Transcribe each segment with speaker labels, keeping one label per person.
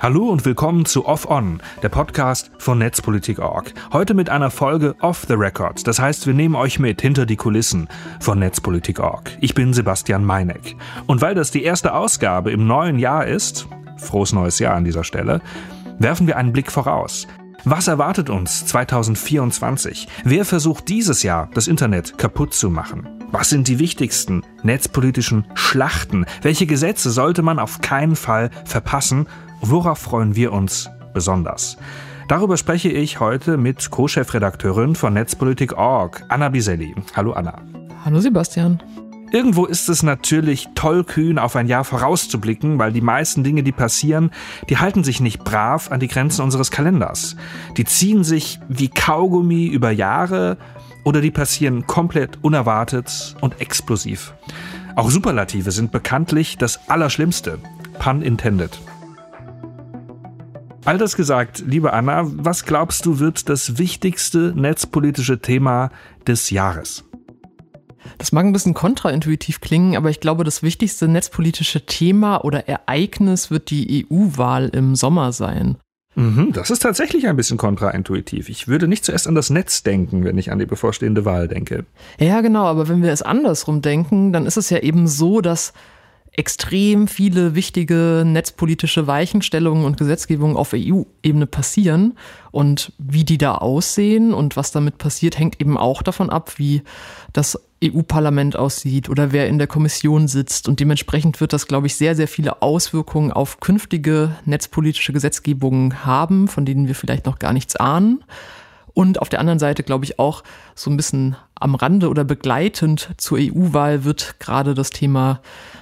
Speaker 1: Hallo und willkommen zu Off On, der Podcast von Netzpolitik.org. Heute mit einer Folge Off the Record. Das heißt, wir nehmen euch mit hinter die Kulissen von Netzpolitik.org. Ich bin Sebastian Meineck. Und weil das die erste Ausgabe im neuen Jahr ist, frohes neues Jahr an dieser Stelle, werfen wir einen Blick voraus. Was erwartet uns 2024? Wer versucht dieses Jahr das Internet kaputt zu machen? Was sind die wichtigsten netzpolitischen Schlachten? Welche Gesetze sollte man auf keinen Fall verpassen? Worauf freuen wir uns besonders? Darüber spreche ich heute mit Co-Chefredakteurin von Netzpolitik.org, Anna Biselli. Hallo Anna.
Speaker 2: Hallo Sebastian.
Speaker 1: Irgendwo ist es natürlich tollkühn, auf ein Jahr vorauszublicken, weil die meisten Dinge, die passieren, die halten sich nicht brav an die Grenzen unseres Kalenders. Die ziehen sich wie Kaugummi über Jahre oder die passieren komplett unerwartet und explosiv. Auch Superlative sind bekanntlich das Allerschlimmste. Pun intended. All das gesagt, liebe Anna, was glaubst du wird das wichtigste netzpolitische Thema des Jahres?
Speaker 2: Das mag ein bisschen kontraintuitiv klingen, aber ich glaube, das wichtigste netzpolitische Thema oder Ereignis wird die EU-Wahl im Sommer sein.
Speaker 1: Mhm, das ist tatsächlich ein bisschen kontraintuitiv. Ich würde nicht zuerst an das Netz denken, wenn ich an die bevorstehende Wahl denke.
Speaker 2: Ja, genau, aber wenn wir es andersrum denken, dann ist es ja eben so, dass extrem viele wichtige netzpolitische Weichenstellungen und Gesetzgebungen auf EU-Ebene passieren. Und wie die da aussehen und was damit passiert, hängt eben auch davon ab, wie das EU-Parlament aussieht oder wer in der Kommission sitzt. Und dementsprechend wird das, glaube ich, sehr, sehr viele Auswirkungen auf künftige netzpolitische Gesetzgebungen haben, von denen wir vielleicht noch gar nichts ahnen. Und auf der anderen Seite glaube ich auch so ein bisschen am Rande oder begleitend zur EU-Wahl wird gerade das Thema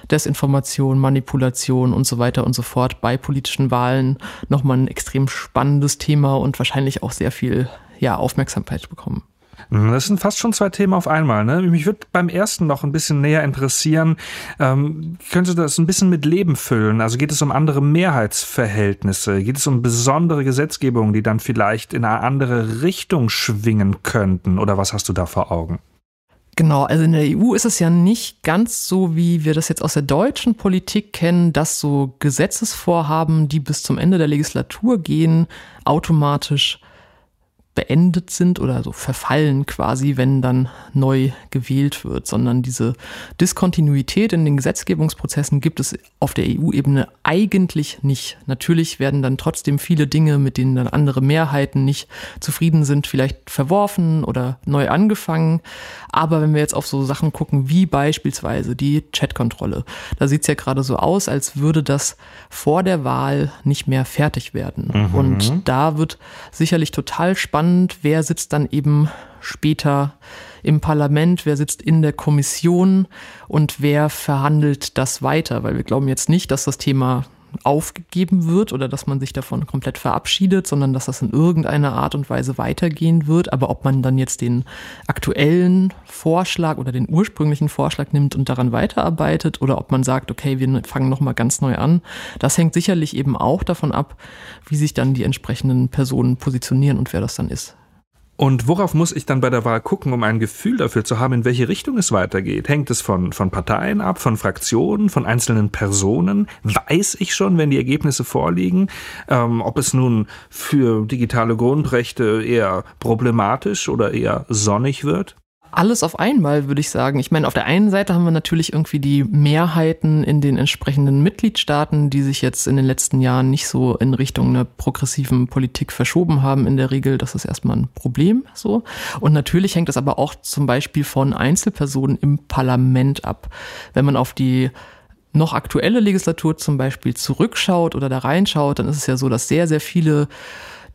Speaker 2: Desinformation, Manipulation und so weiter und so fort bei politischen Wahlen nochmal ein extrem spannendes Thema und wahrscheinlich auch sehr viel ja, Aufmerksamkeit bekommen.
Speaker 1: Mhm, das sind fast schon zwei Themen auf einmal. Ne? Mich würde beim ersten noch ein bisschen näher interessieren. Ähm, könnte das ein bisschen mit Leben füllen? Also geht es um andere Mehrheitsverhältnisse? Geht es um besondere Gesetzgebungen, die dann vielleicht in eine andere Richtung schwingen könnten? Oder was hast du da vor Augen?
Speaker 2: Genau, also in der EU ist es ja nicht ganz so, wie wir das jetzt aus der deutschen Politik kennen, dass so Gesetzesvorhaben, die bis zum Ende der Legislatur gehen, automatisch beendet sind oder so verfallen quasi, wenn dann neu gewählt wird, sondern diese Diskontinuität in den Gesetzgebungsprozessen gibt es auf der EU-Ebene eigentlich nicht. Natürlich werden dann trotzdem viele Dinge, mit denen dann andere Mehrheiten nicht zufrieden sind, vielleicht verworfen oder neu angefangen. Aber wenn wir jetzt auf so Sachen gucken wie beispielsweise die Chatkontrolle, da sieht es ja gerade so aus, als würde das vor der Wahl nicht mehr fertig werden. Mhm. Und da wird sicherlich total spannend spannend, wer sitzt dann eben später im Parlament, wer sitzt in der Kommission und wer verhandelt das weiter, weil wir glauben jetzt nicht, dass das Thema aufgegeben wird oder dass man sich davon komplett verabschiedet, sondern dass das in irgendeiner Art und Weise weitergehen wird. Aber ob man dann jetzt den aktuellen Vorschlag oder den ursprünglichen Vorschlag nimmt und daran weiterarbeitet oder ob man sagt, okay, wir fangen nochmal ganz neu an, das hängt sicherlich eben auch davon ab, wie sich dann die entsprechenden Personen positionieren und wer das dann ist.
Speaker 1: Und worauf muss ich dann bei der Wahl gucken, um ein Gefühl dafür zu haben, in welche Richtung es weitergeht? Hängt es von, von Parteien ab, von Fraktionen, von einzelnen Personen? Weiß ich schon, wenn die Ergebnisse vorliegen, ähm, ob es nun für digitale Grundrechte eher problematisch oder eher sonnig wird?
Speaker 2: Alles auf einmal, würde ich sagen. Ich meine, auf der einen Seite haben wir natürlich irgendwie die Mehrheiten in den entsprechenden Mitgliedstaaten, die sich jetzt in den letzten Jahren nicht so in Richtung einer progressiven Politik verschoben haben. In der Regel, das ist erstmal ein Problem so. Und natürlich hängt das aber auch zum Beispiel von Einzelpersonen im Parlament ab. Wenn man auf die noch aktuelle Legislatur zum Beispiel zurückschaut oder da reinschaut, dann ist es ja so, dass sehr, sehr viele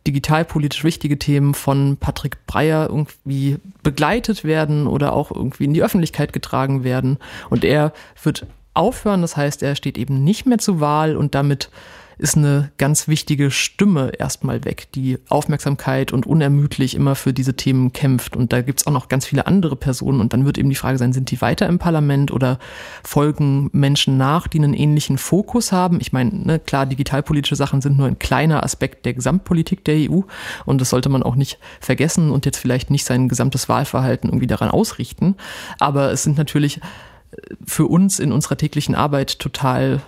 Speaker 2: digitalpolitisch wichtige Themen von Patrick Breyer irgendwie begleitet werden oder auch irgendwie in die Öffentlichkeit getragen werden. Und er wird aufhören, das heißt, er steht eben nicht mehr zur Wahl und damit ist eine ganz wichtige Stimme erstmal weg, die Aufmerksamkeit und unermüdlich immer für diese Themen kämpft. Und da gibt's auch noch ganz viele andere Personen. Und dann wird eben die Frage sein, sind die weiter im Parlament oder folgen Menschen nach, die einen ähnlichen Fokus haben? Ich meine, ne, klar, digitalpolitische Sachen sind nur ein kleiner Aspekt der Gesamtpolitik der EU. Und das sollte man auch nicht vergessen und jetzt vielleicht nicht sein gesamtes Wahlverhalten irgendwie daran ausrichten. Aber es sind natürlich für uns in unserer täglichen Arbeit total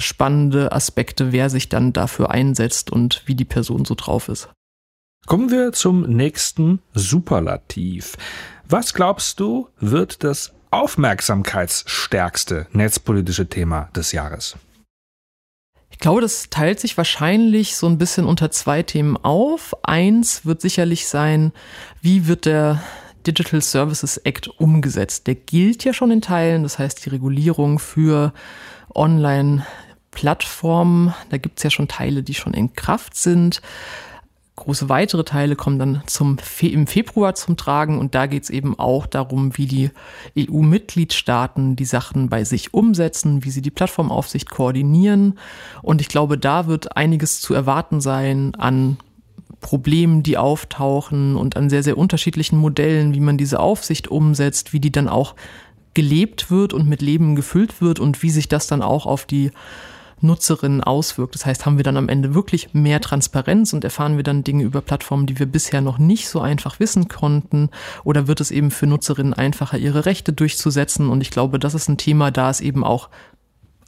Speaker 2: spannende Aspekte, wer sich dann dafür einsetzt und wie die Person so drauf ist.
Speaker 1: Kommen wir zum nächsten Superlativ. Was glaubst du, wird das aufmerksamkeitsstärkste netzpolitische Thema des Jahres?
Speaker 2: Ich glaube, das teilt sich wahrscheinlich so ein bisschen unter zwei Themen auf. Eins wird sicherlich sein, wie wird der Digital Services Act umgesetzt? Der gilt ja schon in Teilen, das heißt die Regulierung für Online-Plattformen. Da gibt es ja schon Teile, die schon in Kraft sind. Große weitere Teile kommen dann zum Fe im Februar zum Tragen und da geht es eben auch darum, wie die EU-Mitgliedstaaten die Sachen bei sich umsetzen, wie sie die Plattformaufsicht koordinieren. Und ich glaube, da wird einiges zu erwarten sein an Problemen, die auftauchen und an sehr, sehr unterschiedlichen Modellen, wie man diese Aufsicht umsetzt, wie die dann auch gelebt wird und mit Leben gefüllt wird und wie sich das dann auch auf die Nutzerinnen auswirkt. Das heißt, haben wir dann am Ende wirklich mehr Transparenz und erfahren wir dann Dinge über Plattformen, die wir bisher noch nicht so einfach wissen konnten? Oder wird es eben für Nutzerinnen einfacher, ihre Rechte durchzusetzen? Und ich glaube, das ist ein Thema, da es eben auch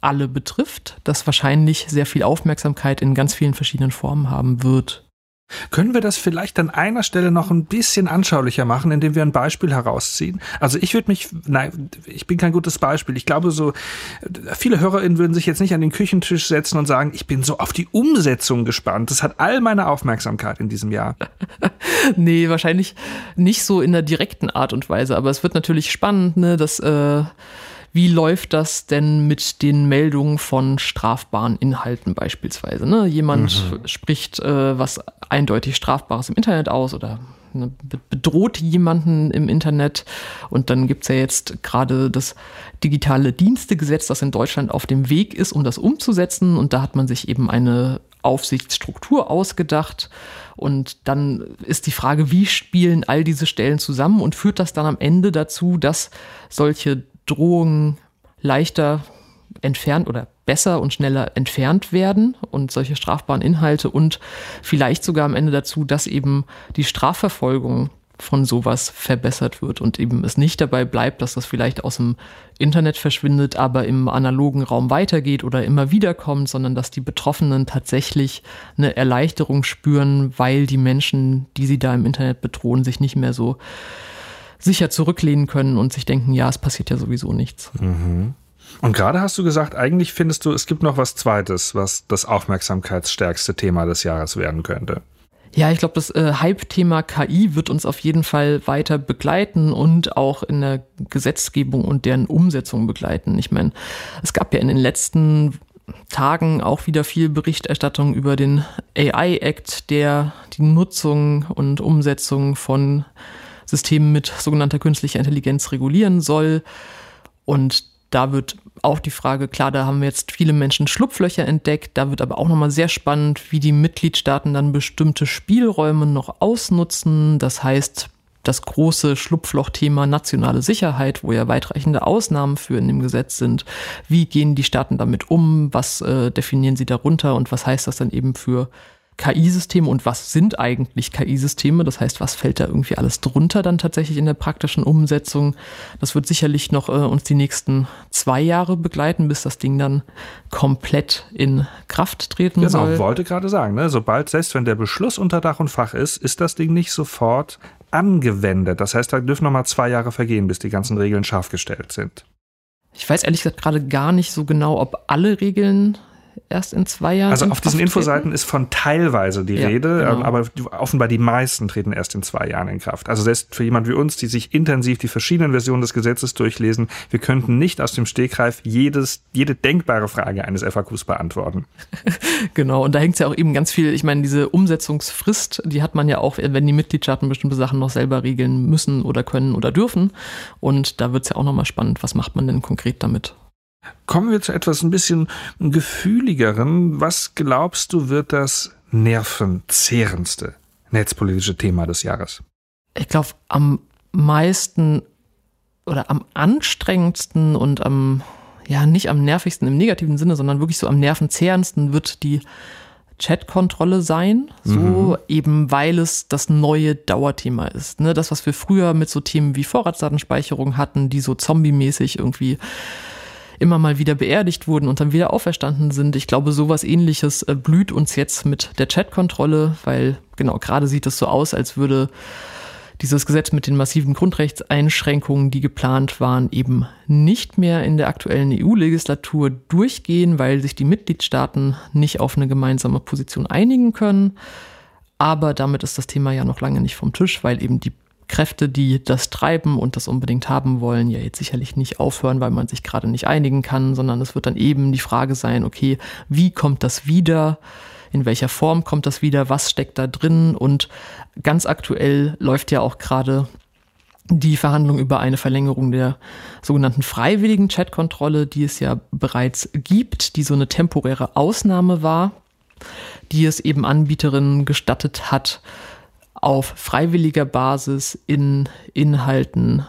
Speaker 2: alle betrifft, das wahrscheinlich sehr viel Aufmerksamkeit in ganz vielen verschiedenen Formen haben wird.
Speaker 1: Können wir das vielleicht an einer Stelle noch ein bisschen anschaulicher machen, indem wir ein Beispiel herausziehen? Also ich würde mich, nein, ich bin kein gutes Beispiel. Ich glaube so, viele HörerInnen würden sich jetzt nicht an den Küchentisch setzen und sagen, ich bin so auf die Umsetzung gespannt. Das hat all meine Aufmerksamkeit in diesem Jahr.
Speaker 2: nee, wahrscheinlich nicht so in der direkten Art und Weise, aber es wird natürlich spannend, ne, dass, äh, wie läuft das denn mit den Meldungen von strafbaren Inhalten beispielsweise? Ne? Jemand mhm. spricht äh, was eindeutig Strafbares im Internet aus oder ne, bedroht jemanden im Internet. Und dann gibt's ja jetzt gerade das digitale Dienstegesetz, das in Deutschland auf dem Weg ist, um das umzusetzen. Und da hat man sich eben eine Aufsichtsstruktur ausgedacht. Und dann ist die Frage, wie spielen all diese Stellen zusammen und führt das dann am Ende dazu, dass solche Drohungen leichter entfernt oder besser und schneller entfernt werden und solche strafbaren Inhalte und vielleicht sogar am Ende dazu, dass eben die Strafverfolgung von sowas verbessert wird und eben es nicht dabei bleibt, dass das vielleicht aus dem Internet verschwindet, aber im analogen Raum weitergeht oder immer wieder kommt, sondern dass die Betroffenen tatsächlich eine Erleichterung spüren, weil die Menschen, die sie da im Internet bedrohen, sich nicht mehr so sicher zurücklehnen können und sich denken, ja, es passiert ja sowieso nichts.
Speaker 1: Mhm. Und gerade hast du gesagt, eigentlich findest du, es gibt noch was Zweites, was das aufmerksamkeitsstärkste Thema des Jahres werden könnte.
Speaker 2: Ja, ich glaube, das äh, Hype-Thema KI wird uns auf jeden Fall weiter begleiten und auch in der Gesetzgebung und deren Umsetzung begleiten. Ich meine, es gab ja in den letzten Tagen auch wieder viel Berichterstattung über den AI-Act, der die Nutzung und Umsetzung von Systemen mit sogenannter künstlicher Intelligenz regulieren soll. Und da wird auch die Frage, klar, da haben wir jetzt viele Menschen Schlupflöcher entdeckt, da wird aber auch nochmal sehr spannend, wie die Mitgliedstaaten dann bestimmte Spielräume noch ausnutzen. Das heißt, das große Schlupflochthema nationale Sicherheit, wo ja weitreichende Ausnahmen für in dem Gesetz sind. Wie gehen die Staaten damit um? Was äh, definieren sie darunter? Und was heißt das dann eben für KI-Systeme und was sind eigentlich KI-Systeme? Das heißt, was fällt da irgendwie alles drunter dann tatsächlich in der praktischen Umsetzung? Das wird sicherlich noch äh, uns die nächsten zwei Jahre begleiten, bis das Ding dann komplett in Kraft treten
Speaker 1: genau,
Speaker 2: soll.
Speaker 1: Genau, wollte gerade sagen, ne? sobald, selbst wenn der Beschluss unter Dach und Fach ist, ist das Ding nicht sofort angewendet. Das heißt, da dürfen noch mal zwei Jahre vergehen, bis die ganzen Regeln scharf gestellt sind.
Speaker 2: Ich weiß ehrlich gesagt gerade gar nicht so genau, ob alle Regeln erst in zwei Jahren.
Speaker 1: Also auf diesen Infoseiten ist von teilweise die ja, Rede, genau. Aber offenbar die meisten treten erst in zwei Jahren in Kraft. Also selbst für jemand wie uns, die sich intensiv die verschiedenen Versionen des Gesetzes durchlesen, wir könnten nicht aus dem Stegreif jedes, jede denkbare Frage eines FAQs beantworten.
Speaker 2: genau, und da hängt es ja auch eben ganz viel, ich meine, diese Umsetzungsfrist, die hat man ja auch, wenn die Mitgliedstaaten bestimmte Sachen noch selber regeln müssen oder können oder dürfen. Und da wird es ja auch nochmal spannend, was macht man denn konkret damit?
Speaker 1: Kommen wir zu etwas ein bisschen gefühligeren. Was glaubst du, wird das nervenzehrendste netzpolitische Thema des Jahres?
Speaker 2: Ich glaube, am meisten oder am anstrengendsten und am, ja, nicht am nervigsten im negativen Sinne, sondern wirklich so am nervenzehrendsten wird die Chat-Kontrolle sein, so mhm. eben weil es das neue Dauerthema ist. Ne? Das, was wir früher mit so Themen wie Vorratsdatenspeicherung hatten, die so zombie-mäßig irgendwie immer mal wieder beerdigt wurden und dann wieder auferstanden sind. Ich glaube, sowas ähnliches äh, blüht uns jetzt mit der Chatkontrolle, weil genau gerade sieht es so aus, als würde dieses Gesetz mit den massiven Grundrechtseinschränkungen, die geplant waren, eben nicht mehr in der aktuellen EU-Legislatur durchgehen, weil sich die Mitgliedstaaten nicht auf eine gemeinsame Position einigen können. Aber damit ist das Thema ja noch lange nicht vom Tisch, weil eben die Kräfte, die das treiben und das unbedingt haben wollen, ja jetzt sicherlich nicht aufhören, weil man sich gerade nicht einigen kann, sondern es wird dann eben die Frage sein, okay, wie kommt das wieder? in welcher Form kommt das wieder, was steckt da drin und ganz aktuell läuft ja auch gerade die Verhandlung über eine Verlängerung der sogenannten freiwilligen Chatkontrolle, die es ja bereits gibt, die so eine temporäre Ausnahme war, die es eben Anbieterinnen gestattet hat, auf freiwilliger Basis in Inhalten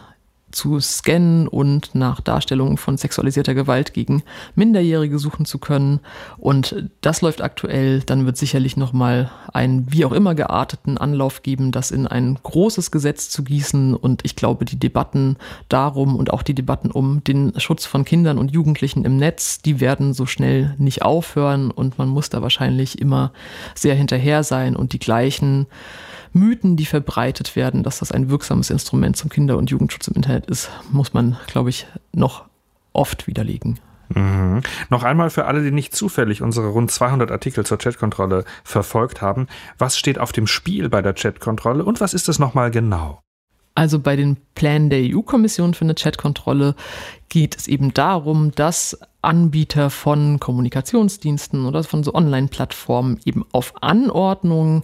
Speaker 2: zu scannen und nach Darstellungen von sexualisierter Gewalt gegen Minderjährige suchen zu können. Und das läuft aktuell. Dann wird sicherlich nochmal einen wie auch immer gearteten Anlauf geben, das in ein großes Gesetz zu gießen. Und ich glaube, die Debatten darum und auch die Debatten um den Schutz von Kindern und Jugendlichen im Netz, die werden so schnell nicht aufhören. Und man muss da wahrscheinlich immer sehr hinterher sein und die gleichen Mythen, die verbreitet werden, dass das ein wirksames Instrument zum Kinder- und Jugendschutz im Internet ist, muss man, glaube ich, noch oft widerlegen.
Speaker 1: Mhm. Noch einmal für alle, die nicht zufällig unsere rund 200 Artikel zur Chatkontrolle verfolgt haben. Was steht auf dem Spiel bei der Chatkontrolle und was ist es nochmal genau?
Speaker 2: Also bei den Plänen der EU-Kommission für eine Chatkontrolle geht es eben darum, dass Anbieter von Kommunikationsdiensten oder von so Online-Plattformen eben auf Anordnung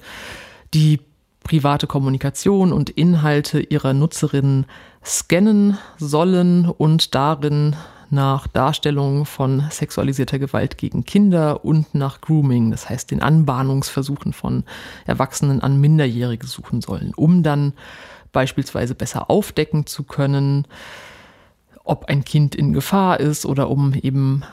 Speaker 2: die private Kommunikation und Inhalte ihrer Nutzerinnen scannen sollen und darin nach Darstellungen von sexualisierter Gewalt gegen Kinder und nach Grooming, das heißt den Anbahnungsversuchen von Erwachsenen an Minderjährige suchen sollen, um dann beispielsweise besser aufdecken zu können, ob ein Kind in Gefahr ist oder um eben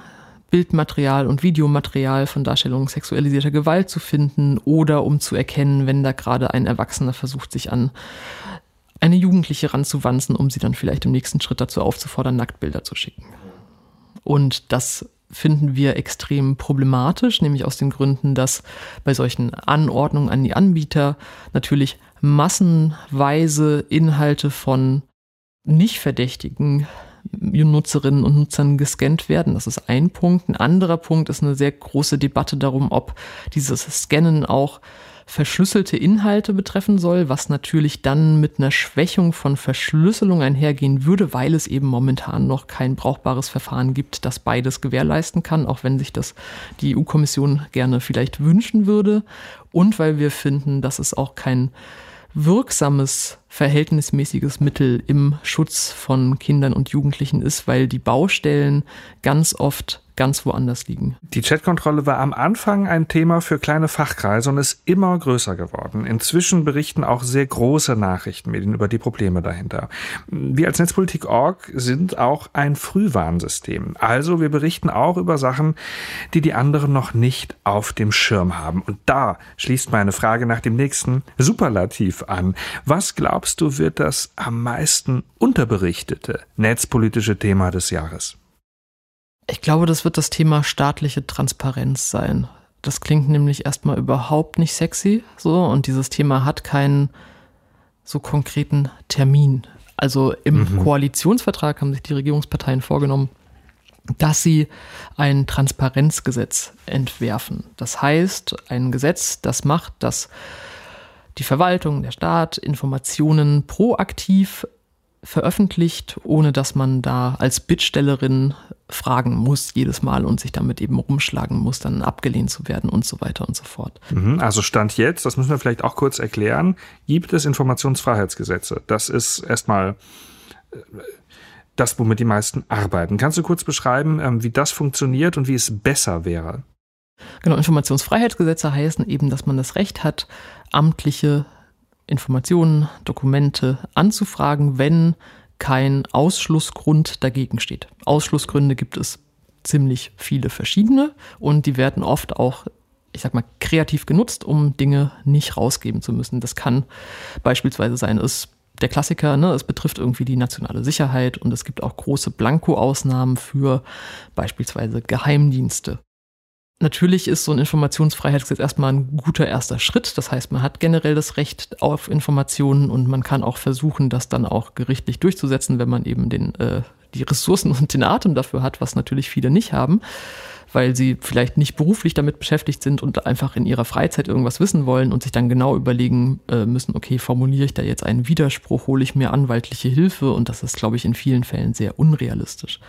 Speaker 2: Bildmaterial und Videomaterial von Darstellungen sexualisierter Gewalt zu finden oder um zu erkennen, wenn da gerade ein Erwachsener versucht, sich an eine Jugendliche ranzuwanzen, um sie dann vielleicht im nächsten Schritt dazu aufzufordern, Nacktbilder zu schicken. Und das finden wir extrem problematisch, nämlich aus den Gründen, dass bei solchen Anordnungen an die Anbieter natürlich massenweise Inhalte von nicht verdächtigen Nutzerinnen und Nutzern gescannt werden. Das ist ein Punkt. Ein anderer Punkt ist eine sehr große Debatte darum, ob dieses Scannen auch verschlüsselte Inhalte betreffen soll, was natürlich dann mit einer Schwächung von Verschlüsselung einhergehen würde, weil es eben momentan noch kein brauchbares Verfahren gibt, das beides gewährleisten kann, auch wenn sich das die EU-Kommission gerne vielleicht wünschen würde. Und weil wir finden, dass es auch kein wirksames, verhältnismäßiges Mittel im Schutz von Kindern und Jugendlichen ist, weil die Baustellen ganz oft ganz woanders liegen.
Speaker 1: Die Chatkontrolle war am Anfang ein Thema für kleine Fachkreise und ist immer größer geworden. Inzwischen berichten auch sehr große Nachrichtenmedien über die Probleme dahinter. Wir als Netzpolitik.org sind auch ein Frühwarnsystem. Also wir berichten auch über Sachen, die die anderen noch nicht auf dem Schirm haben. Und da schließt meine Frage nach dem nächsten Superlativ an. Was glaubst du wird das am meisten unterberichtete netzpolitische Thema des Jahres?
Speaker 2: Ich glaube, das wird das Thema staatliche Transparenz sein. Das klingt nämlich erstmal überhaupt nicht sexy, so, und dieses Thema hat keinen so konkreten Termin. Also im mhm. Koalitionsvertrag haben sich die Regierungsparteien vorgenommen, dass sie ein Transparenzgesetz entwerfen. Das heißt, ein Gesetz, das macht, dass die Verwaltung, der Staat Informationen proaktiv veröffentlicht, ohne dass man da als Bittstellerin fragen muss jedes Mal und sich damit eben rumschlagen muss, dann abgelehnt zu werden und so weiter und so fort.
Speaker 1: Mhm, also Stand jetzt, das müssen wir vielleicht auch kurz erklären, gibt es Informationsfreiheitsgesetze. Das ist erstmal äh, das, womit die meisten arbeiten. Kannst du kurz beschreiben, ähm, wie das funktioniert und wie es besser wäre?
Speaker 2: Genau, Informationsfreiheitsgesetze heißen eben, dass man das Recht hat, amtliche Informationen, Dokumente anzufragen, wenn kein Ausschlussgrund dagegen steht. Ausschlussgründe gibt es ziemlich viele verschiedene und die werden oft auch, ich sag mal, kreativ genutzt, um Dinge nicht rausgeben zu müssen. Das kann beispielsweise sein, es der Klassiker, ne, es betrifft irgendwie die nationale Sicherheit und es gibt auch große Blanko-Ausnahmen für beispielsweise Geheimdienste. Natürlich ist so ein Informationsfreiheitsgesetz erstmal ein guter erster Schritt. Das heißt, man hat generell das Recht auf Informationen und man kann auch versuchen, das dann auch gerichtlich durchzusetzen, wenn man eben den, äh, die Ressourcen und den Atem dafür hat, was natürlich viele nicht haben weil sie vielleicht nicht beruflich damit beschäftigt sind und einfach in ihrer Freizeit irgendwas wissen wollen und sich dann genau überlegen äh, müssen, okay, formuliere ich da jetzt einen Widerspruch, hole ich mir anwaltliche Hilfe und das ist, glaube ich, in vielen Fällen sehr unrealistisch.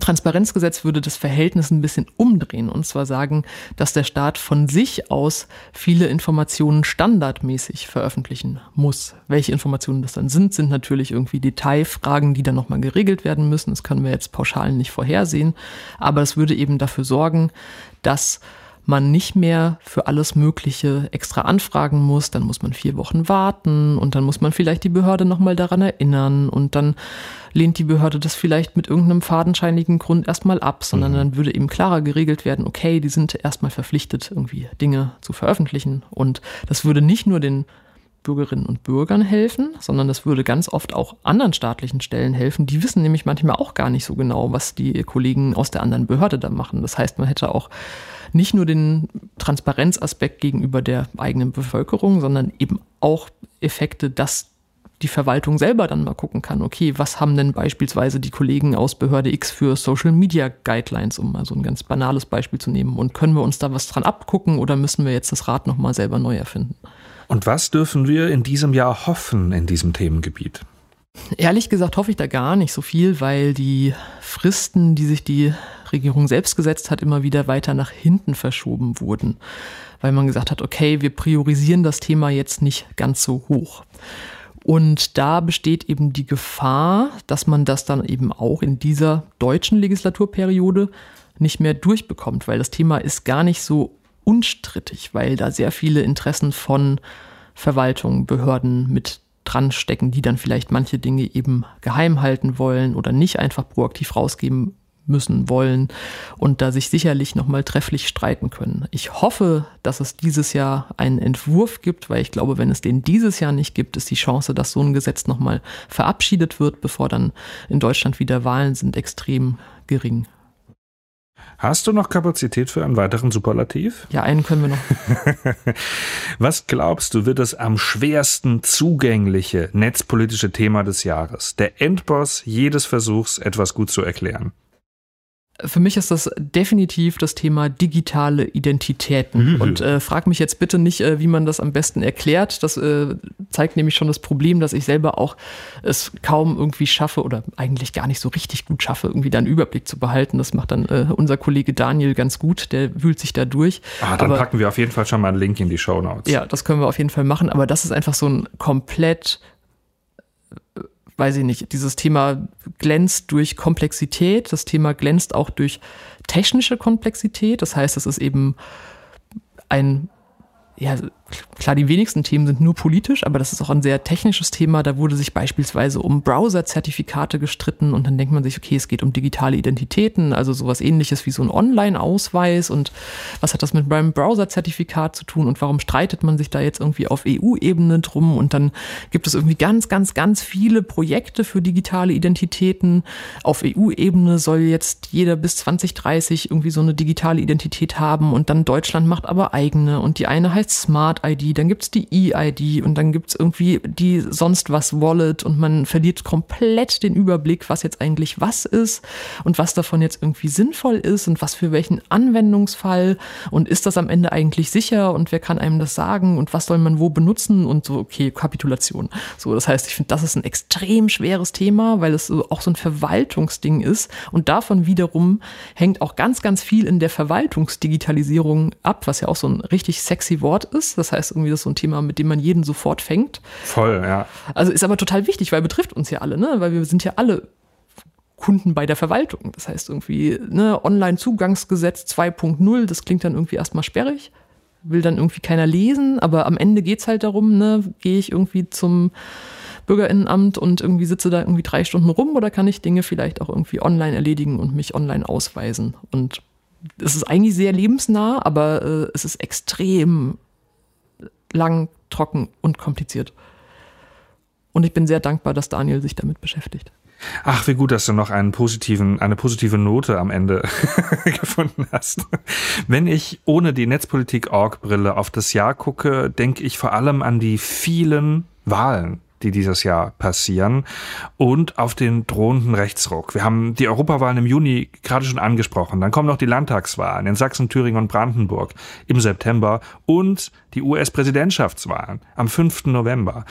Speaker 2: Transparenzgesetz würde das Verhältnis ein bisschen umdrehen und zwar sagen, dass der Staat von sich aus viele Informationen standardmäßig veröffentlichen muss. Welche Informationen das dann sind, sind natürlich irgendwie Detailfragen, die dann nochmal geregelt werden müssen. Das können wir jetzt pauschal nicht vorhersehen. Aber es würde eben dafür sorgen, dass man nicht mehr für alles Mögliche extra anfragen muss, dann muss man vier Wochen warten und dann muss man vielleicht die Behörde nochmal daran erinnern und dann lehnt die Behörde das vielleicht mit irgendeinem fadenscheinigen Grund erstmal ab, sondern mhm. dann würde eben klarer geregelt werden, okay, die sind erstmal verpflichtet, irgendwie Dinge zu veröffentlichen und das würde nicht nur den Bürgerinnen und Bürgern helfen, sondern das würde ganz oft auch anderen staatlichen Stellen helfen. Die wissen nämlich manchmal auch gar nicht so genau, was die Kollegen aus der anderen Behörde da machen. Das heißt, man hätte auch nicht nur den Transparenzaspekt gegenüber der eigenen Bevölkerung, sondern eben auch Effekte, dass die Verwaltung selber dann mal gucken kann, okay, was haben denn beispielsweise die Kollegen aus Behörde X für Social Media Guidelines, um mal so ein ganz banales Beispiel zu nehmen. Und können wir uns da was dran abgucken oder müssen wir jetzt das Rad nochmal selber neu erfinden?
Speaker 1: Und was dürfen wir in diesem Jahr hoffen in diesem Themengebiet?
Speaker 2: Ehrlich gesagt hoffe ich da gar nicht so viel, weil die Fristen, die sich die Regierung selbst gesetzt hat, immer wieder weiter nach hinten verschoben wurden, weil man gesagt hat, okay, wir priorisieren das Thema jetzt nicht ganz so hoch. Und da besteht eben die Gefahr, dass man das dann eben auch in dieser deutschen Legislaturperiode nicht mehr durchbekommt, weil das Thema ist gar nicht so unstrittig, weil da sehr viele Interessen von Verwaltung, Behörden mit dran stecken, die dann vielleicht manche Dinge eben geheim halten wollen oder nicht einfach proaktiv rausgeben müssen wollen und da sich sicherlich noch mal trefflich streiten können. Ich hoffe, dass es dieses Jahr einen Entwurf gibt, weil ich glaube, wenn es den dieses Jahr nicht gibt, ist die Chance, dass so ein Gesetz noch mal verabschiedet wird, bevor dann in Deutschland wieder Wahlen sind, extrem gering.
Speaker 1: Hast du noch Kapazität für einen weiteren Superlativ?
Speaker 2: Ja, einen können wir noch.
Speaker 1: Was glaubst du, wird das am schwersten zugängliche netzpolitische Thema des Jahres? Der Endboss jedes Versuchs, etwas gut zu erklären.
Speaker 2: Für mich ist das definitiv das Thema digitale Identitäten. Mhm. Und äh, frag mich jetzt bitte nicht, äh, wie man das am besten erklärt. Das äh, zeigt nämlich schon das Problem, dass ich selber auch es kaum irgendwie schaffe oder eigentlich gar nicht so richtig gut schaffe, irgendwie da einen Überblick zu behalten. Das macht dann äh, unser Kollege Daniel ganz gut. Der wühlt sich da durch.
Speaker 1: Ah, dann Aber, packen wir auf jeden Fall schon mal einen Link in die Show Notes.
Speaker 2: Ja, das können wir auf jeden Fall machen. Aber das ist einfach so ein komplett weiß ich nicht, dieses Thema glänzt durch Komplexität, das Thema glänzt auch durch technische Komplexität. Das heißt, es ist eben ein ja, klar, die wenigsten Themen sind nur politisch, aber das ist auch ein sehr technisches Thema. Da wurde sich beispielsweise um Browser-Zertifikate gestritten und dann denkt man sich, okay, es geht um digitale Identitäten, also sowas ähnliches wie so ein Online-Ausweis. Und was hat das mit meinem Browser-Zertifikat zu tun? Und warum streitet man sich da jetzt irgendwie auf EU-Ebene drum? Und dann gibt es irgendwie ganz, ganz, ganz viele Projekte für digitale Identitäten. Auf EU-Ebene soll jetzt jeder bis 2030 irgendwie so eine digitale Identität haben. Und dann Deutschland macht aber eigene. Und die eine heißt heißt Smart ID, dann gibt's die E-ID und dann gibt's irgendwie die sonst was Wallet und man verliert komplett den Überblick, was jetzt eigentlich was ist und was davon jetzt irgendwie sinnvoll ist und was für welchen Anwendungsfall und ist das am Ende eigentlich sicher und wer kann einem das sagen und was soll man wo benutzen und so, okay, Kapitulation. So, das heißt, ich finde, das ist ein extrem schweres Thema, weil es auch so ein Verwaltungsding ist und davon wiederum hängt auch ganz, ganz viel in der Verwaltungsdigitalisierung ab, was ja auch so ein richtig sexy Wort Wort ist. Das heißt, irgendwie das ist so ein Thema, mit dem man jeden sofort fängt.
Speaker 1: Voll, ja.
Speaker 2: Also ist aber total wichtig, weil betrifft uns ja alle, ne? Weil wir sind ja alle Kunden bei der Verwaltung. Das heißt irgendwie, ne, Online-Zugangsgesetz 2.0, das klingt dann irgendwie erstmal sperrig. Will dann irgendwie keiner lesen, aber am Ende geht es halt darum, ne, gehe ich irgendwie zum Bürgerinnenamt und irgendwie sitze da irgendwie drei Stunden rum oder kann ich Dinge vielleicht auch irgendwie online erledigen und mich online ausweisen? Und es ist eigentlich sehr lebensnah, aber äh, es ist extrem lang, trocken und kompliziert. Und ich bin sehr dankbar, dass Daniel sich damit beschäftigt.
Speaker 1: Ach, wie gut, dass du noch einen positiven, eine positive Note am Ende gefunden hast. Wenn ich ohne die Netzpolitik-Org-Brille auf das Jahr gucke, denke ich vor allem an die vielen Wahlen, die dieses Jahr passieren und auf den drohenden Rechtsruck. Wir haben die Europawahlen im Juni gerade schon angesprochen. Dann kommen noch die Landtagswahlen in Sachsen, Thüringen und Brandenburg im September und die US-Präsidentschaftswahlen am 5. November.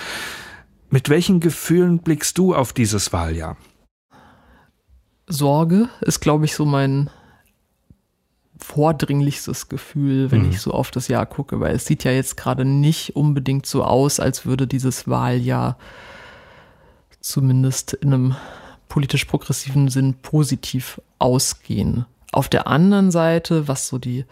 Speaker 1: Mit welchen Gefühlen blickst du auf dieses Wahljahr?
Speaker 2: Sorge ist, glaube ich, so mein vordringlichstes Gefühl, wenn mhm. ich so auf das Jahr gucke, weil es sieht ja jetzt gerade nicht unbedingt so aus, als würde dieses Wahljahr zumindest in einem politisch progressiven Sinn positiv ausgehen. Auf der anderen Seite, was so die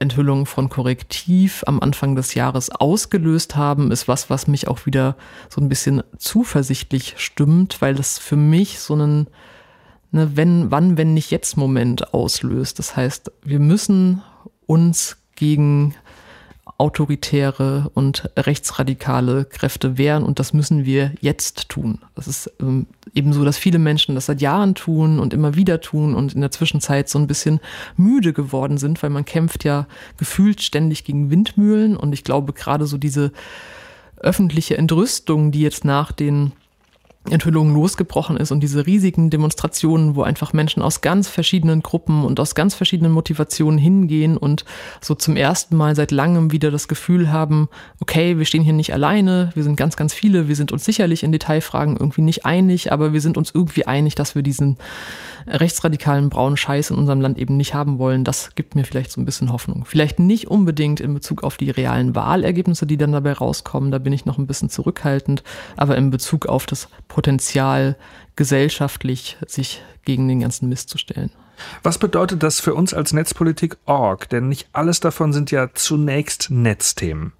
Speaker 2: Enthüllungen von Korrektiv am Anfang des Jahres ausgelöst haben, ist was, was mich auch wieder so ein bisschen zuversichtlich stimmt, weil das für mich so einen ne, wenn, wann, wenn nicht jetzt Moment auslöst. Das heißt, wir müssen uns gegen autoritäre und rechtsradikale Kräfte wehren und das müssen wir jetzt tun. Das ist ähm, eben so, dass viele Menschen das seit Jahren tun und immer wieder tun und in der Zwischenzeit so ein bisschen müde geworden sind, weil man kämpft ja gefühlt ständig gegen Windmühlen und ich glaube gerade so diese öffentliche Entrüstung, die jetzt nach den Enthüllungen losgebrochen ist und diese riesigen Demonstrationen, wo einfach Menschen aus ganz verschiedenen Gruppen und aus ganz verschiedenen Motivationen hingehen und so zum ersten Mal seit langem wieder das Gefühl haben, okay, wir stehen hier nicht alleine, wir sind ganz, ganz viele, wir sind uns sicherlich in Detailfragen irgendwie nicht einig, aber wir sind uns irgendwie einig, dass wir diesen rechtsradikalen braunen Scheiß in unserem Land eben nicht haben wollen, das gibt mir vielleicht so ein bisschen Hoffnung. Vielleicht nicht unbedingt in Bezug auf die realen Wahlergebnisse, die dann dabei rauskommen, da bin ich noch ein bisschen zurückhaltend, aber in Bezug auf das Potenzial, gesellschaftlich sich gegen den ganzen Mist zu stellen.
Speaker 1: Was bedeutet das für uns als Netzpolitik.org? Denn nicht alles davon sind ja zunächst Netzthemen.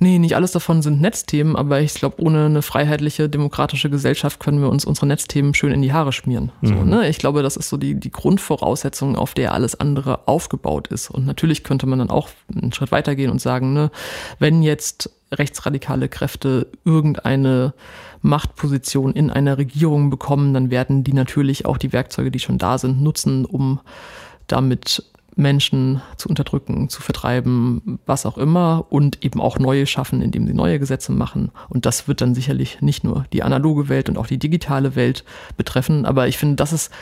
Speaker 2: Nee, nicht alles davon sind Netzthemen, aber ich glaube, ohne eine freiheitliche, demokratische Gesellschaft können wir uns unsere Netzthemen schön in die Haare schmieren. Mhm. So, ne? Ich glaube, das ist so die, die Grundvoraussetzung, auf der alles andere aufgebaut ist. Und natürlich könnte man dann auch einen Schritt weitergehen und sagen, ne, wenn jetzt rechtsradikale Kräfte irgendeine Machtposition in einer Regierung bekommen, dann werden die natürlich auch die Werkzeuge, die schon da sind, nutzen, um damit Menschen zu unterdrücken, zu vertreiben, was auch immer und eben auch neue schaffen, indem sie neue Gesetze machen. Und das wird dann sicherlich nicht nur die analoge Welt und auch die digitale Welt betreffen. Aber ich finde, das ist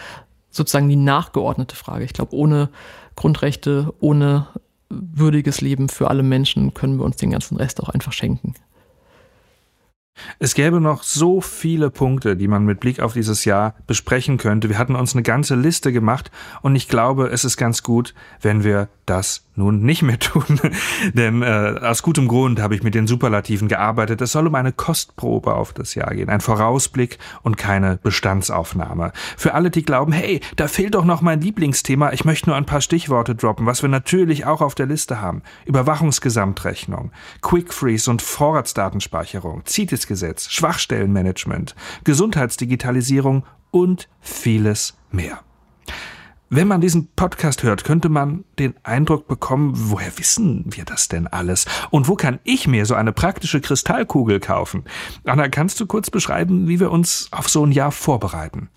Speaker 2: sozusagen die nachgeordnete Frage. Ich glaube, ohne Grundrechte, ohne würdiges Leben für alle Menschen können wir uns den ganzen Rest auch einfach schenken.
Speaker 1: Es gäbe noch so viele Punkte, die man mit Blick auf dieses Jahr besprechen könnte. Wir hatten uns eine ganze Liste gemacht und ich glaube, es ist ganz gut, wenn wir das nun nicht mehr tun. Denn äh, aus gutem Grund habe ich mit den Superlativen gearbeitet. Es soll um eine Kostprobe auf das Jahr gehen, ein Vorausblick und keine Bestandsaufnahme. Für alle, die glauben, hey, da fehlt doch noch mein Lieblingsthema, ich möchte nur ein paar Stichworte droppen, was wir natürlich auch auf der Liste haben. Überwachungsgesamtrechnung, Quick Freeze und Vorratsdatenspeicherung, CITES-Gesetz, Schwachstellenmanagement, Gesundheitsdigitalisierung und vieles mehr. Wenn man diesen Podcast hört, könnte man den Eindruck bekommen, woher wissen wir das denn alles? Und wo kann ich mir so eine praktische Kristallkugel kaufen? Anna, kannst du kurz beschreiben, wie wir uns auf so ein Jahr vorbereiten?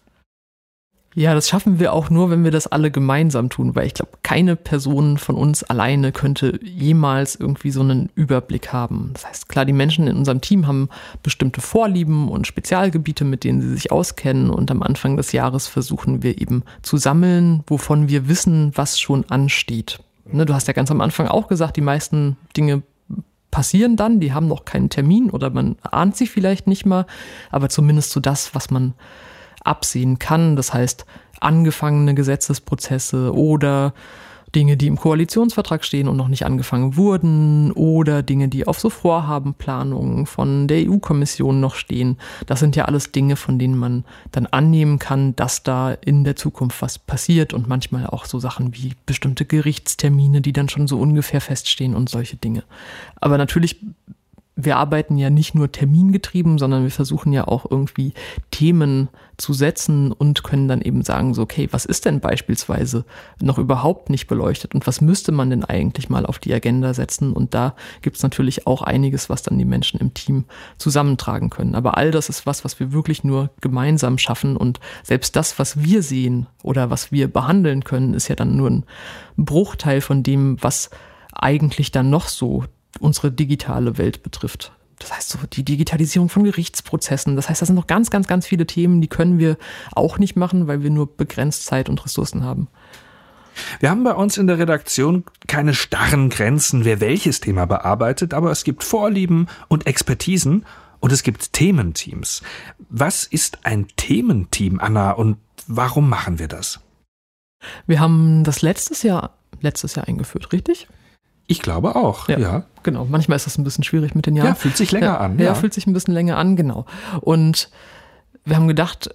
Speaker 2: Ja, das schaffen wir auch nur, wenn wir das alle gemeinsam tun, weil ich glaube, keine Person von uns alleine könnte jemals irgendwie so einen Überblick haben. Das heißt, klar, die Menschen in unserem Team haben bestimmte Vorlieben und Spezialgebiete, mit denen sie sich auskennen und am Anfang des Jahres versuchen wir eben zu sammeln, wovon wir wissen, was schon ansteht. Ne, du hast ja ganz am Anfang auch gesagt, die meisten Dinge passieren dann, die haben noch keinen Termin oder man ahnt sie vielleicht nicht mal, aber zumindest so das, was man absehen kann. Das heißt, angefangene Gesetzesprozesse oder Dinge, die im Koalitionsvertrag stehen und noch nicht angefangen wurden oder Dinge, die auf so Vorhabenplanungen von der EU-Kommission noch stehen. Das sind ja alles Dinge, von denen man dann annehmen kann, dass da in der Zukunft was passiert und manchmal auch so Sachen wie bestimmte Gerichtstermine, die dann schon so ungefähr feststehen und solche Dinge. Aber natürlich wir arbeiten ja nicht nur termingetrieben, sondern wir versuchen ja auch irgendwie Themen zu setzen und können dann eben sagen, so, okay, was ist denn beispielsweise noch überhaupt nicht beleuchtet und was müsste man denn eigentlich mal auf die Agenda setzen? Und da gibt es natürlich auch einiges, was dann die Menschen im Team zusammentragen können. Aber all das ist was, was wir wirklich nur gemeinsam schaffen und selbst das, was wir sehen oder was wir behandeln können, ist ja dann nur ein Bruchteil von dem, was eigentlich dann noch so unsere digitale Welt betrifft. Das heißt so die Digitalisierung von Gerichtsprozessen. Das heißt, das sind noch ganz, ganz, ganz viele Themen, die können wir auch nicht machen, weil wir nur begrenzt Zeit und Ressourcen haben.
Speaker 1: Wir haben bei uns in der Redaktion keine starren Grenzen, wer welches Thema bearbeitet, aber es gibt Vorlieben und Expertisen und es gibt Thementeams. Was ist ein Thementeam, Anna, und warum machen wir das?
Speaker 2: Wir haben das letztes Jahr, letztes Jahr eingeführt, richtig?
Speaker 1: Ich glaube auch, ja, ja.
Speaker 2: Genau. Manchmal ist das ein bisschen schwierig mit den Jahren. Ja,
Speaker 1: fühlt sich länger
Speaker 2: ja,
Speaker 1: an.
Speaker 2: Ja. ja, fühlt sich ein bisschen länger an, genau. Und wir haben gedacht,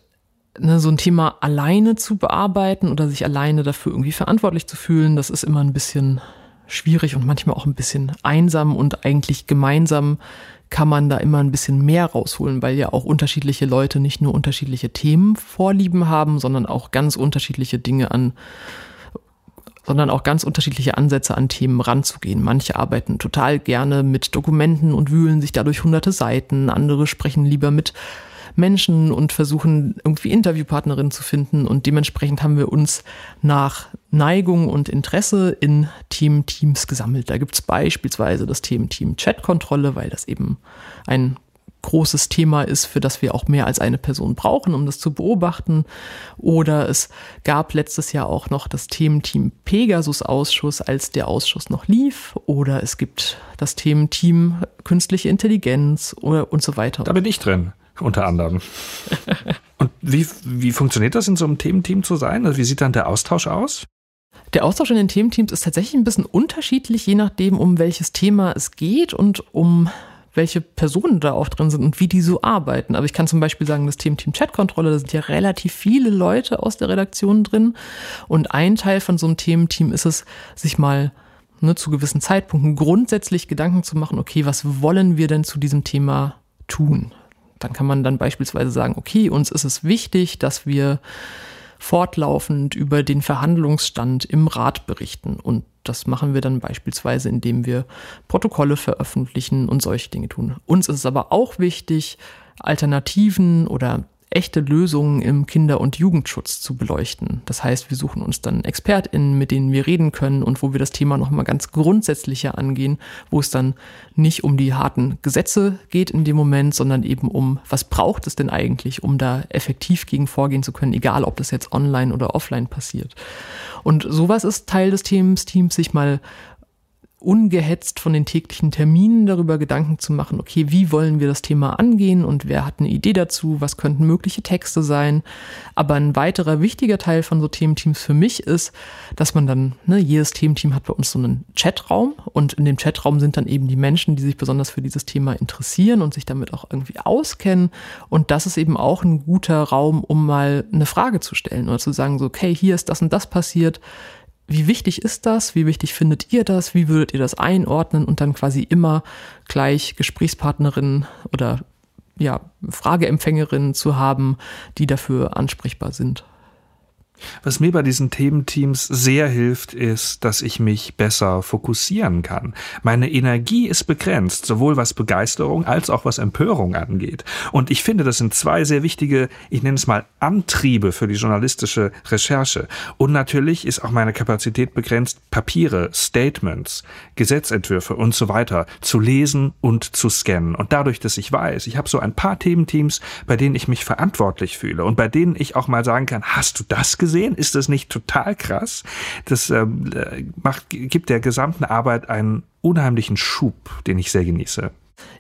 Speaker 2: ne, so ein Thema alleine zu bearbeiten oder sich alleine dafür irgendwie verantwortlich zu fühlen, das ist immer ein bisschen schwierig und manchmal auch ein bisschen einsam und eigentlich gemeinsam kann man da immer ein bisschen mehr rausholen, weil ja auch unterschiedliche Leute nicht nur unterschiedliche Themen vorlieben haben, sondern auch ganz unterschiedliche Dinge an sondern auch ganz unterschiedliche Ansätze an Themen ranzugehen. Manche arbeiten total gerne mit Dokumenten und wühlen sich dadurch hunderte Seiten, andere sprechen lieber mit Menschen und versuchen irgendwie Interviewpartnerinnen zu finden und dementsprechend haben wir uns nach Neigung und Interesse in Team-Teams gesammelt. Da gibt es beispielsweise das Thementeam Chatkontrolle, weil das eben ein großes Thema ist, für das wir auch mehr als eine Person brauchen, um das zu beobachten. Oder es gab letztes Jahr auch noch das Thementeam Pegasus-Ausschuss, als der Ausschuss noch lief. Oder es gibt das Thementeam Künstliche Intelligenz oder und so weiter.
Speaker 1: Da bin ich drin, unter anderem. und wie, wie funktioniert das in so einem Thementeam zu sein? Also wie sieht dann der Austausch aus?
Speaker 2: Der Austausch in den Thementeams ist tatsächlich ein bisschen unterschiedlich, je nachdem, um welches Thema es geht und um welche Personen da auch drin sind und wie die so arbeiten. Aber ich kann zum Beispiel sagen, das Team Team Chat-Kontrolle, da sind ja relativ viele Leute aus der Redaktion drin. Und ein Teil von so einem Thementeam ist es, sich mal ne, zu gewissen Zeitpunkten grundsätzlich Gedanken zu machen, okay, was wollen wir denn zu diesem Thema tun? Dann kann man dann beispielsweise sagen, okay, uns ist es wichtig, dass wir fortlaufend über den Verhandlungsstand im Rat berichten. Und das machen wir dann beispielsweise, indem wir Protokolle veröffentlichen und solche Dinge tun. Uns ist es aber auch wichtig, Alternativen oder echte Lösungen im Kinder- und Jugendschutz zu beleuchten. Das heißt, wir suchen uns dann ExpertInnen, mit denen wir reden können und wo wir das Thema nochmal ganz grundsätzlicher angehen, wo es dann nicht um die harten Gesetze geht in dem Moment, sondern eben um, was braucht es denn eigentlich, um da effektiv gegen vorgehen zu können, egal ob das jetzt online oder offline passiert. Und sowas ist Teil des Teams, Teams sich mal ungehetzt von den täglichen Terminen darüber Gedanken zu machen, okay, wie wollen wir das Thema angehen und wer hat eine Idee dazu, was könnten mögliche Texte sein. Aber ein weiterer wichtiger Teil von so Thementeams für mich ist, dass man dann, ne, jedes Thementeam hat bei uns so einen Chatraum und in dem Chatraum sind dann eben die Menschen, die sich besonders für dieses Thema interessieren und sich damit auch irgendwie auskennen. Und das ist eben auch ein guter Raum, um mal eine Frage zu stellen oder zu sagen, so, okay, hier ist das und das passiert wie wichtig ist das? Wie wichtig findet ihr das? Wie würdet ihr das einordnen? Und dann quasi immer gleich Gesprächspartnerinnen oder ja, Frageempfängerinnen zu haben, die dafür ansprechbar sind.
Speaker 1: Was mir bei diesen Thementeams sehr hilft, ist, dass ich mich besser fokussieren kann. Meine Energie ist begrenzt, sowohl was Begeisterung als auch was Empörung angeht. Und ich finde, das sind zwei sehr wichtige, ich nenne es mal Antriebe für die journalistische Recherche. Und natürlich ist auch meine Kapazität begrenzt, Papiere, Statements, Gesetzentwürfe und so weiter zu lesen und zu scannen. Und dadurch, dass ich weiß, ich habe so ein paar Thementeams, bei denen ich mich verantwortlich fühle und bei denen ich auch mal sagen kann, hast du das gesehen? Gesehen? Ist das nicht total krass? Das ähm, äh, macht, gibt der gesamten Arbeit einen unheimlichen Schub, den ich sehr genieße.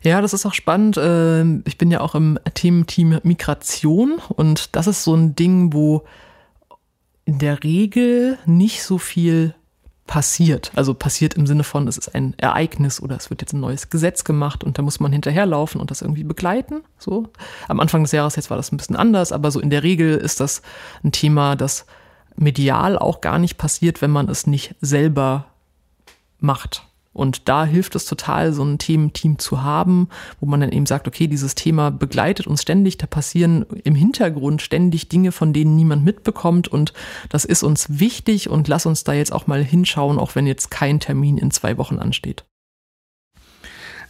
Speaker 2: Ja, das ist auch spannend. Ähm, ich bin ja auch im Team Team Migration und das ist so ein Ding, wo in der Regel nicht so viel passiert. Also passiert im Sinne von, es ist ein Ereignis oder es wird jetzt ein neues Gesetz gemacht und da muss man hinterherlaufen und das irgendwie begleiten. So. Am Anfang des Jahres jetzt war das ein bisschen anders, aber so in der Regel ist das ein Thema, das medial auch gar nicht passiert, wenn man es nicht selber macht. Und da hilft es total, so ein Thementeam zu haben, wo man dann eben sagt, okay, dieses Thema begleitet uns ständig, da passieren im Hintergrund ständig Dinge, von denen niemand mitbekommt. Und das ist uns wichtig. Und lass uns da jetzt auch mal hinschauen, auch wenn jetzt kein Termin in zwei Wochen ansteht.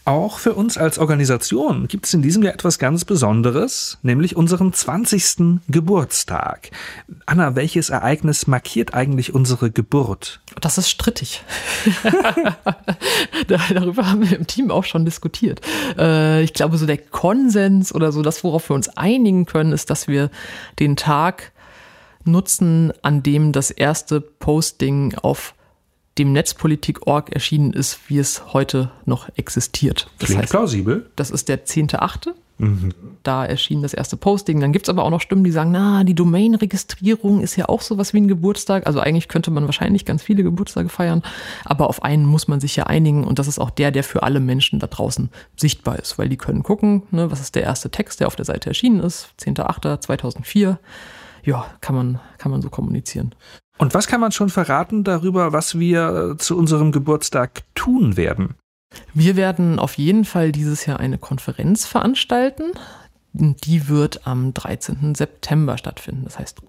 Speaker 1: Auch für uns als Organisation gibt es in diesem Jahr etwas ganz Besonderes, nämlich unseren 20. Geburtstag. Anna, welches Ereignis markiert eigentlich unsere Geburt?
Speaker 2: Das ist strittig. Darüber haben wir im Team auch schon diskutiert. Äh, ich glaube, so der Konsens oder so das, worauf wir uns einigen können, ist, dass wir den Tag nutzen, an dem das erste Posting auf dem Netzpolitik.org erschienen ist, wie es heute noch existiert.
Speaker 1: Das Klingt heißt, plausibel.
Speaker 2: Das ist der 10.8. Mhm. Da erschien das erste Posting. Dann gibt's aber auch noch Stimmen, die sagen, na, die Domain-Registrierung ist ja auch sowas wie ein Geburtstag. Also eigentlich könnte man wahrscheinlich ganz viele Geburtstage feiern, aber auf einen muss man sich ja einigen und das ist auch der, der für alle Menschen da draußen sichtbar ist, weil die können gucken, ne, was ist der erste Text, der auf der Seite erschienen ist, 10.8.2004. Ja, kann man, kann man so kommunizieren.
Speaker 1: Und was kann man schon verraten darüber, was wir äh, zu unserem Geburtstag tun werden?
Speaker 2: Wir werden auf jeden Fall dieses Jahr eine Konferenz veranstalten. Die wird am 13. September stattfinden. Das heißt,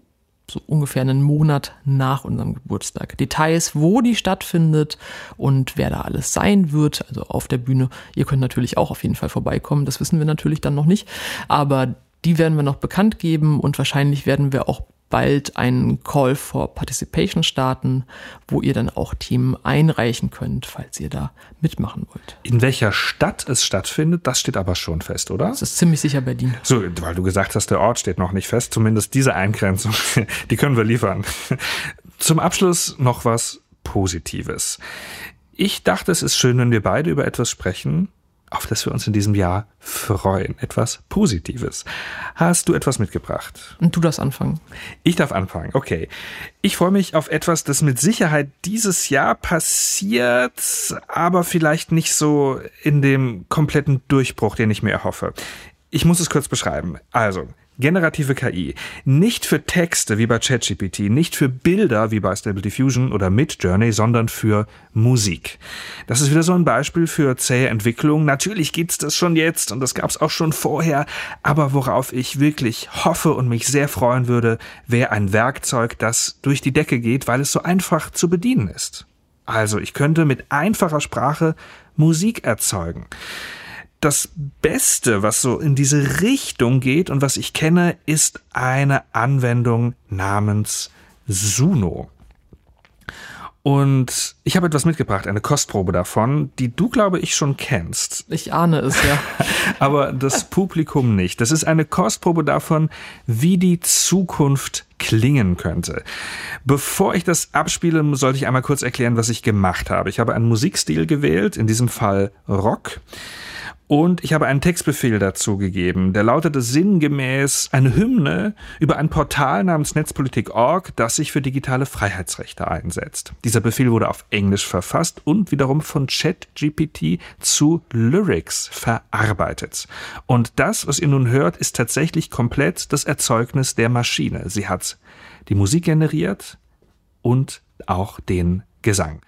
Speaker 2: so ungefähr einen Monat nach unserem Geburtstag. Details, wo die stattfindet und wer da alles sein wird, also auf der Bühne. Ihr könnt natürlich auch auf jeden Fall vorbeikommen, das wissen wir natürlich dann noch nicht. Aber die werden wir noch bekannt geben und wahrscheinlich werden wir auch bald einen Call for Participation starten, wo ihr dann auch Themen einreichen könnt, falls ihr da mitmachen wollt.
Speaker 1: In welcher Stadt es stattfindet, das steht aber schon fest, oder?
Speaker 2: Das ist ziemlich sicher Berlin.
Speaker 1: So, weil du gesagt hast, der Ort steht noch nicht fest. Zumindest diese Eingrenzung, die können wir liefern. Zum Abschluss noch was Positives. Ich dachte, es ist schön, wenn wir beide über etwas sprechen, auf das wir uns in diesem Jahr freuen. Etwas Positives. Hast du etwas mitgebracht?
Speaker 2: Und du darfst anfangen.
Speaker 1: Ich darf anfangen, okay. Ich freue mich auf etwas, das mit Sicherheit dieses Jahr passiert, aber vielleicht nicht so in dem kompletten Durchbruch, den ich mir erhoffe. Ich muss es kurz beschreiben. Also, Generative KI. Nicht für Texte wie bei ChatGPT, nicht für Bilder wie bei Stable Diffusion oder Midjourney, sondern für Musik. Das ist wieder so ein Beispiel für zähe Entwicklung. Natürlich gibt's das schon jetzt und das gab's auch schon vorher, aber worauf ich wirklich hoffe und mich sehr freuen würde, wäre ein Werkzeug, das durch die Decke geht, weil es so einfach zu bedienen ist. Also ich könnte mit einfacher Sprache Musik erzeugen das Beste, was so in diese Richtung geht und was ich kenne, ist eine Anwendung namens Suno. Und ich habe etwas mitgebracht, eine Kostprobe davon, die du, glaube ich, schon kennst.
Speaker 2: Ich ahne es, ja.
Speaker 1: Aber das Publikum nicht. Das ist eine Kostprobe davon, wie die Zukunft klingen könnte. Bevor ich das abspiele, sollte ich einmal kurz erklären, was ich gemacht habe. Ich habe einen Musikstil gewählt, in diesem Fall Rock. Und ich habe einen Textbefehl dazu gegeben, der lautete sinngemäß eine Hymne über ein Portal namens Netzpolitik.org, das sich für digitale Freiheitsrechte einsetzt. Dieser Befehl wurde auf Englisch verfasst und wiederum von ChatGPT zu Lyrics verarbeitet. Und das, was ihr nun hört, ist tatsächlich komplett das Erzeugnis der Maschine. Sie hat die Musik generiert und auch den Gesang.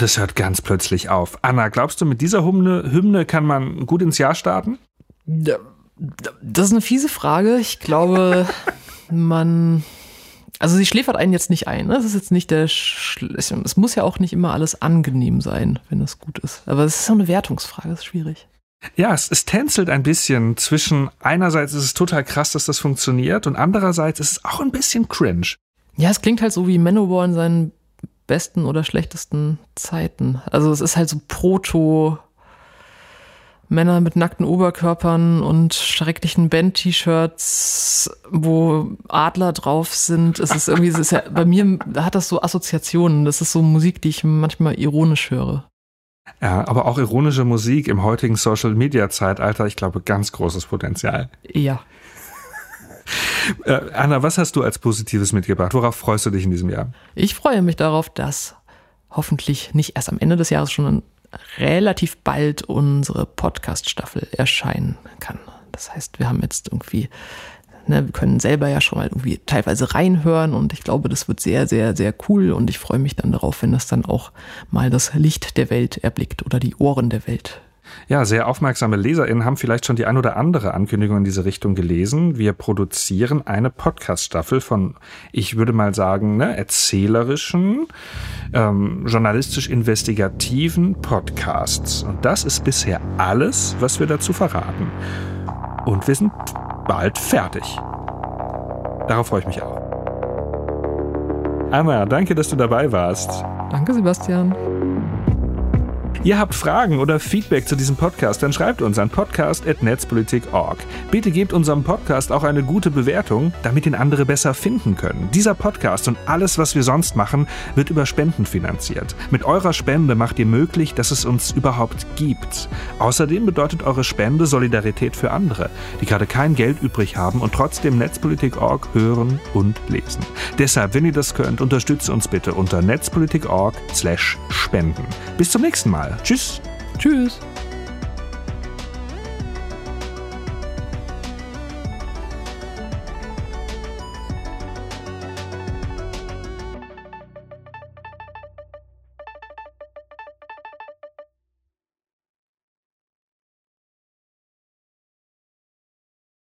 Speaker 1: Und es hört ganz plötzlich auf. Anna, glaubst du, mit dieser Hymne, Hymne kann man gut ins Jahr starten?
Speaker 2: Das ist eine fiese Frage. Ich glaube, man. Also sie schläfert einen jetzt nicht ein. Ne? Das ist jetzt nicht der. Schl es muss ja auch nicht immer alles angenehm sein, wenn das gut ist. Aber es ist so eine Wertungsfrage. Das ist schwierig.
Speaker 1: Ja, es, es tänzelt ein bisschen zwischen einerseits ist es total krass, dass das funktioniert und andererseits ist es auch ein bisschen cringe.
Speaker 2: Ja, es klingt halt so wie Manowar in seinen besten oder schlechtesten Zeiten. Also es ist halt so Proto Männer mit nackten Oberkörpern und schrecklichen Band-T-Shirts, wo Adler drauf sind. Es ist irgendwie, es ist ja, bei mir hat das so Assoziationen. Das ist so Musik, die ich manchmal ironisch höre.
Speaker 1: Ja, aber auch ironische Musik im heutigen Social Media Zeitalter, ich glaube, ganz großes Potenzial.
Speaker 2: Ja.
Speaker 1: Äh, Anna, was hast du als Positives mitgebracht? Worauf freust du dich in diesem Jahr?
Speaker 2: Ich freue mich darauf, dass hoffentlich nicht erst am Ende des Jahres, schon relativ bald unsere Podcast-Staffel erscheinen kann. Das heißt, wir haben jetzt irgendwie, ne, wir können selber ja schon mal irgendwie teilweise reinhören und ich glaube, das wird sehr, sehr, sehr cool und ich freue mich dann darauf, wenn das dann auch mal das Licht der Welt erblickt oder die Ohren der Welt.
Speaker 1: Ja, sehr aufmerksame LeserInnen haben vielleicht schon die ein oder andere Ankündigung in diese Richtung gelesen. Wir produzieren eine Podcast-Staffel von, ich würde mal sagen, ne, erzählerischen, ähm, journalistisch-investigativen Podcasts. Und das ist bisher alles, was wir dazu verraten. Und wir sind bald fertig. Darauf freue ich mich auch. Anna, danke, dass du dabei warst.
Speaker 2: Danke, Sebastian.
Speaker 1: Ihr habt Fragen oder Feedback zu diesem Podcast, dann schreibt uns an podcast.netzpolitik.org. Bitte gebt unserem Podcast auch eine gute Bewertung, damit ihn andere besser finden können. Dieser Podcast und alles, was wir sonst machen, wird über Spenden finanziert. Mit eurer Spende macht ihr möglich, dass es uns überhaupt gibt. Außerdem bedeutet eure Spende Solidarität für andere, die gerade kein Geld übrig haben und trotzdem Netzpolitik.org hören und lesen. Deshalb, wenn ihr das könnt, unterstützt uns bitte unter netzpolitik.org/spenden. Bis zum nächsten Mal. Tschüss.
Speaker 2: Tschüss.